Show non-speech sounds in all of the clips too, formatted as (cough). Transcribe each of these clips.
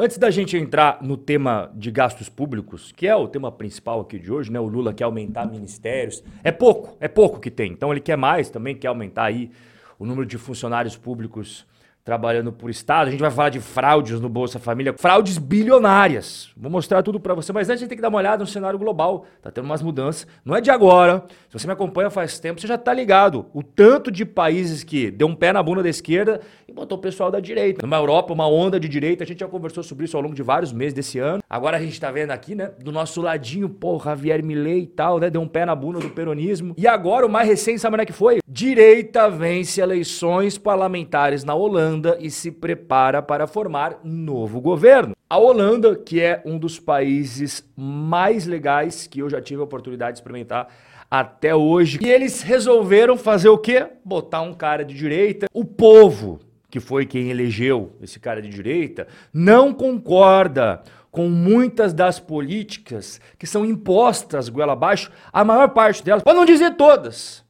Antes da gente entrar no tema de gastos públicos, que é o tema principal aqui de hoje, né? O Lula quer aumentar ministérios. É pouco, é pouco que tem. Então ele quer mais, também quer aumentar aí o número de funcionários públicos trabalhando por Estado. A gente vai falar de fraudes no Bolsa Família, fraudes bilionárias. Vou mostrar tudo para você, mas antes a gente tem que dar uma olhada no cenário global. Tá tendo umas mudanças. Não é de agora. Se você me acompanha faz tempo, você já tá ligado. O tanto de países que deu um pé na bunda da esquerda e botou o pessoal da direita. Numa Europa, uma onda de direita. A gente já conversou sobre isso ao longo de vários meses desse ano. Agora a gente tá vendo aqui, né, do nosso ladinho, pô, Javier Milei e tal, né, deu um pé na bunda do peronismo. E agora o mais recente, sabe onde é que foi? Direita vence eleições parlamentares na Holanda e se prepara para formar novo governo. A Holanda, que é um dos países mais legais que eu já tive a oportunidade de experimentar até hoje. E eles resolveram fazer o quê? Botar um cara de direita. O povo, que foi quem elegeu esse cara de direita, não concorda com muitas das políticas que são impostas goela abaixo, a maior parte delas, para não dizer todas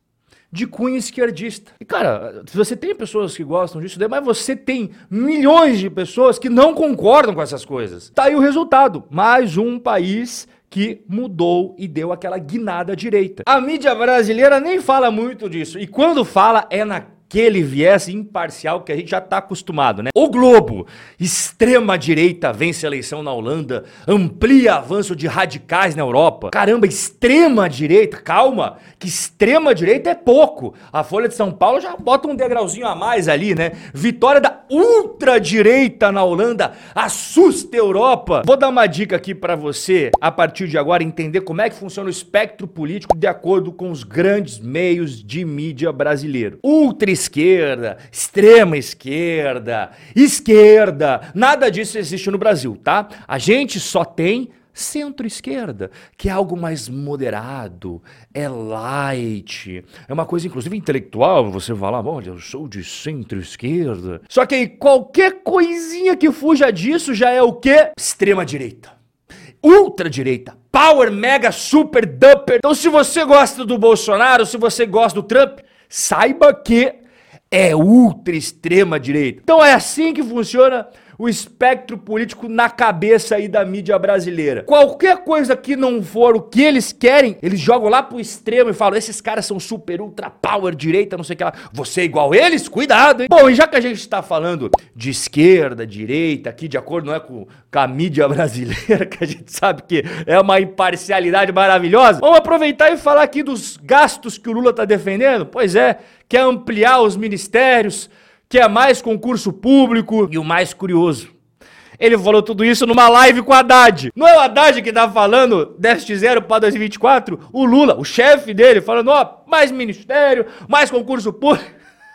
de cunho esquerdista. E cara, você tem pessoas que gostam disso, mas você tem milhões de pessoas que não concordam com essas coisas. Tá aí o resultado. Mais um país que mudou e deu aquela guinada à direita. A mídia brasileira nem fala muito disso. E quando fala é na aquele viés imparcial que a gente já está acostumado, né? O Globo, extrema direita vence a eleição na Holanda, amplia avanço de radicais na Europa. Caramba, extrema direita, calma, que extrema direita é pouco. A Folha de São Paulo já bota um degrauzinho a mais ali, né? Vitória da ultradireita na Holanda assusta a Europa. Vou dar uma dica aqui para você, a partir de agora, entender como é que funciona o espectro político de acordo com os grandes meios de mídia brasileiro. Ultra esquerda, extrema esquerda, esquerda, nada disso existe no Brasil, tá? A gente só tem centro-esquerda, que é algo mais moderado, é light, é uma coisa inclusive intelectual, você falar, olha, eu sou de centro-esquerda. Só que aí qualquer coisinha que fuja disso já é o quê? Extrema-direita. Ultra-direita, power, mega, super, duper. Então se você gosta do Bolsonaro, se você gosta do Trump, saiba que é ultra extrema direita. Então é assim que funciona o espectro político na cabeça aí da mídia brasileira. Qualquer coisa que não for o que eles querem, eles jogam lá pro extremo e falam: esses caras são super ultra power direita, não sei o que lá. Você é igual eles? Cuidado, hein? Bom, e já que a gente está falando de esquerda, direita, aqui de acordo não é com, com a mídia brasileira, (laughs) que a gente sabe que é uma imparcialidade maravilhosa, vamos aproveitar e falar aqui dos gastos que o Lula tá defendendo? Pois é, quer ampliar os ministérios que é mais concurso público e o mais curioso. Ele falou tudo isso numa live com o Haddad. Não é o Haddad que tá falando déficit zero para 2024? O Lula, o chefe dele, falando, ó, mais ministério, mais concurso público.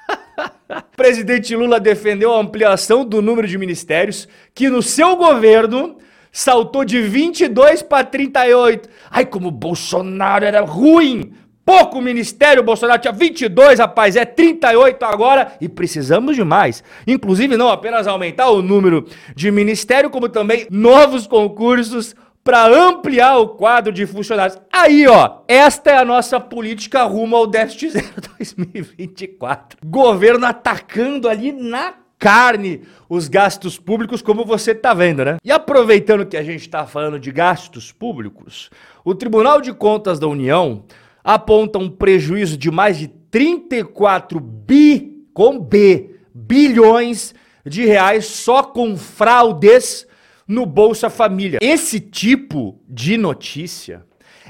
(laughs) Presidente Lula defendeu a ampliação do número de ministérios que no seu governo saltou de 22 para 38. Ai, como Bolsonaro era ruim! Pouco ministério, Bolsonaro tinha 22, rapaz, é 38 agora e precisamos de mais. Inclusive, não apenas aumentar o número de ministério, como também novos concursos para ampliar o quadro de funcionários. Aí, ó, esta é a nossa política rumo ao déficit zero (laughs) 2024. Governo atacando ali na carne os gastos públicos, como você tá vendo, né? E aproveitando que a gente está falando de gastos públicos, o Tribunal de Contas da União aponta um prejuízo de mais de 34 bi, com B, bilhões de reais só com fraudes no Bolsa Família. Esse tipo de notícia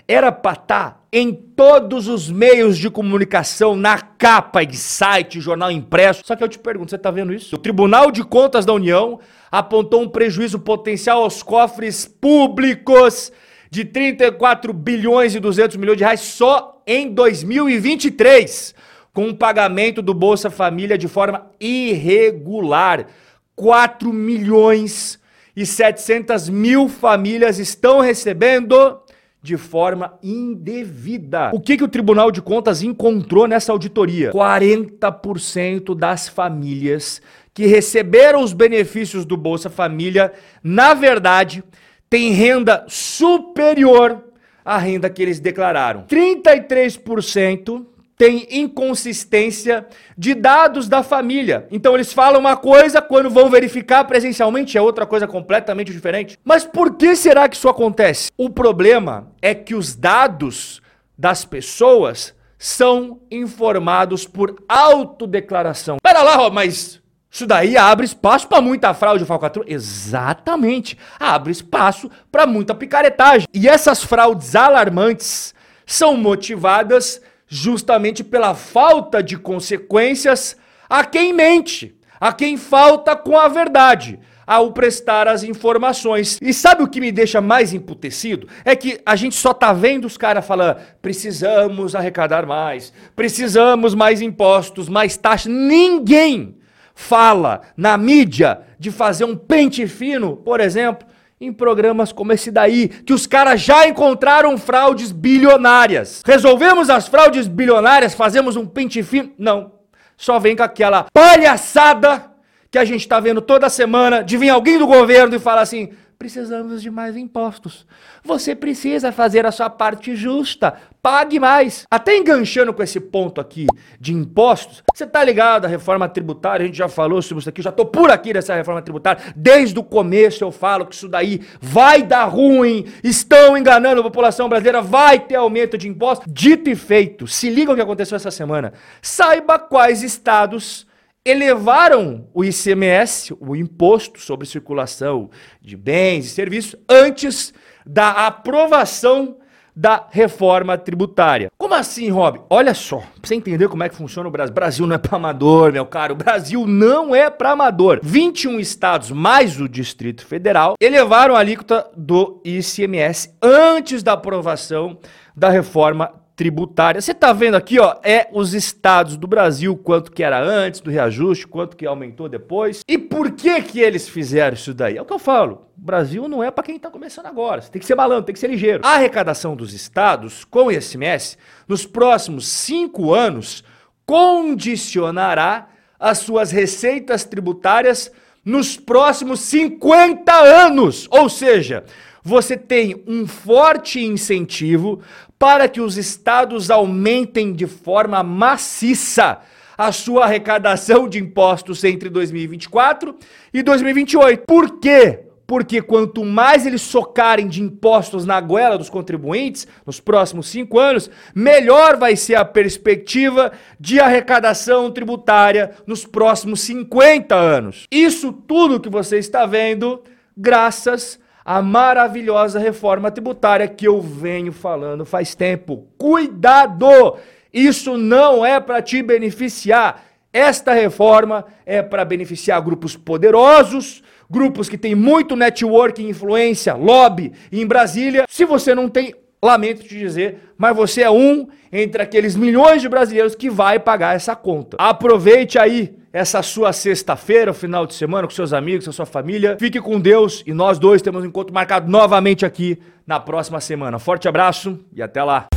era para estar tá em todos os meios de comunicação, na capa de site, jornal impresso. Só que eu te pergunto, você está vendo isso? O Tribunal de Contas da União apontou um prejuízo potencial aos cofres públicos de 34 bilhões e 200 milhões de reais só em 2023, com o pagamento do Bolsa Família de forma irregular. 4 milhões e 700 mil famílias estão recebendo de forma indevida. O que, que o Tribunal de Contas encontrou nessa auditoria? 40% das famílias que receberam os benefícios do Bolsa Família, na verdade, tem renda superior à renda que eles declararam. 33% têm inconsistência de dados da família. Então eles falam uma coisa, quando vão verificar presencialmente é outra coisa completamente diferente. Mas por que será que isso acontece? O problema é que os dados das pessoas são informados por autodeclaração. Pera lá, mas isso daí abre espaço para muita fraude falcatrua? Exatamente. Abre espaço para muita picaretagem. E essas fraudes alarmantes são motivadas justamente pela falta de consequências a quem mente, a quem falta com a verdade ao prestar as informações. E sabe o que me deixa mais emputecido? É que a gente só tá vendo os caras falando: precisamos arrecadar mais, precisamos mais impostos, mais taxas. Ninguém fala na mídia de fazer um pente fino, por exemplo, em programas como esse daí, que os caras já encontraram fraudes bilionárias. Resolvemos as fraudes bilionárias, fazemos um pente fino? Não. Só vem com aquela palhaçada que a gente está vendo toda semana de vir alguém do governo e falar assim: precisamos de mais impostos. Você precisa fazer a sua parte justa. Pague mais. Até enganchando com esse ponto aqui de impostos, você tá ligado à reforma tributária? A gente já falou sobre isso aqui, já tô por aqui dessa reforma tributária. Desde o começo eu falo que isso daí vai dar ruim, estão enganando a população brasileira, vai ter aumento de impostos. Dito e feito, se liga o que aconteceu essa semana. Saiba quais estados elevaram o ICMS, o imposto sobre circulação de bens e serviços, antes da aprovação da reforma tributária. Como assim, Rob? Olha só, pra você entender como é que funciona o Brasil. Brasil não é para amador, meu caro. O Brasil não é para amador. 21 estados mais o Distrito Federal elevaram a alíquota do ICMS antes da aprovação da reforma tributária. Você está vendo aqui, ó, é os estados do Brasil, quanto que era antes do reajuste, quanto que aumentou depois. E por que que eles fizeram isso daí? É o que eu falo. O Brasil não é para quem está começando agora. Você tem que ser malandro, tem que ser ligeiro. A arrecadação dos estados com o ICMS nos próximos cinco anos condicionará as suas receitas tributárias nos próximos 50 anos. Ou seja, você tem um forte incentivo para que os estados aumentem de forma maciça a sua arrecadação de impostos entre 2024 e 2028. Por quê? Porque quanto mais eles socarem de impostos na goela dos contribuintes nos próximos cinco anos, melhor vai ser a perspectiva de arrecadação tributária nos próximos 50 anos. Isso tudo que você está vendo, graças a maravilhosa reforma tributária que eu venho falando faz tempo. Cuidado! Isso não é para te beneficiar. Esta reforma é para beneficiar grupos poderosos, grupos que têm muito network, influência, lobby em Brasília. Se você não tem, lamento te dizer, mas você é um entre aqueles milhões de brasileiros que vai pagar essa conta. Aproveite aí essa sua sexta-feira, o final de semana, com seus amigos, com sua família. Fique com Deus e nós dois temos um encontro marcado novamente aqui na próxima semana. Forte abraço e até lá.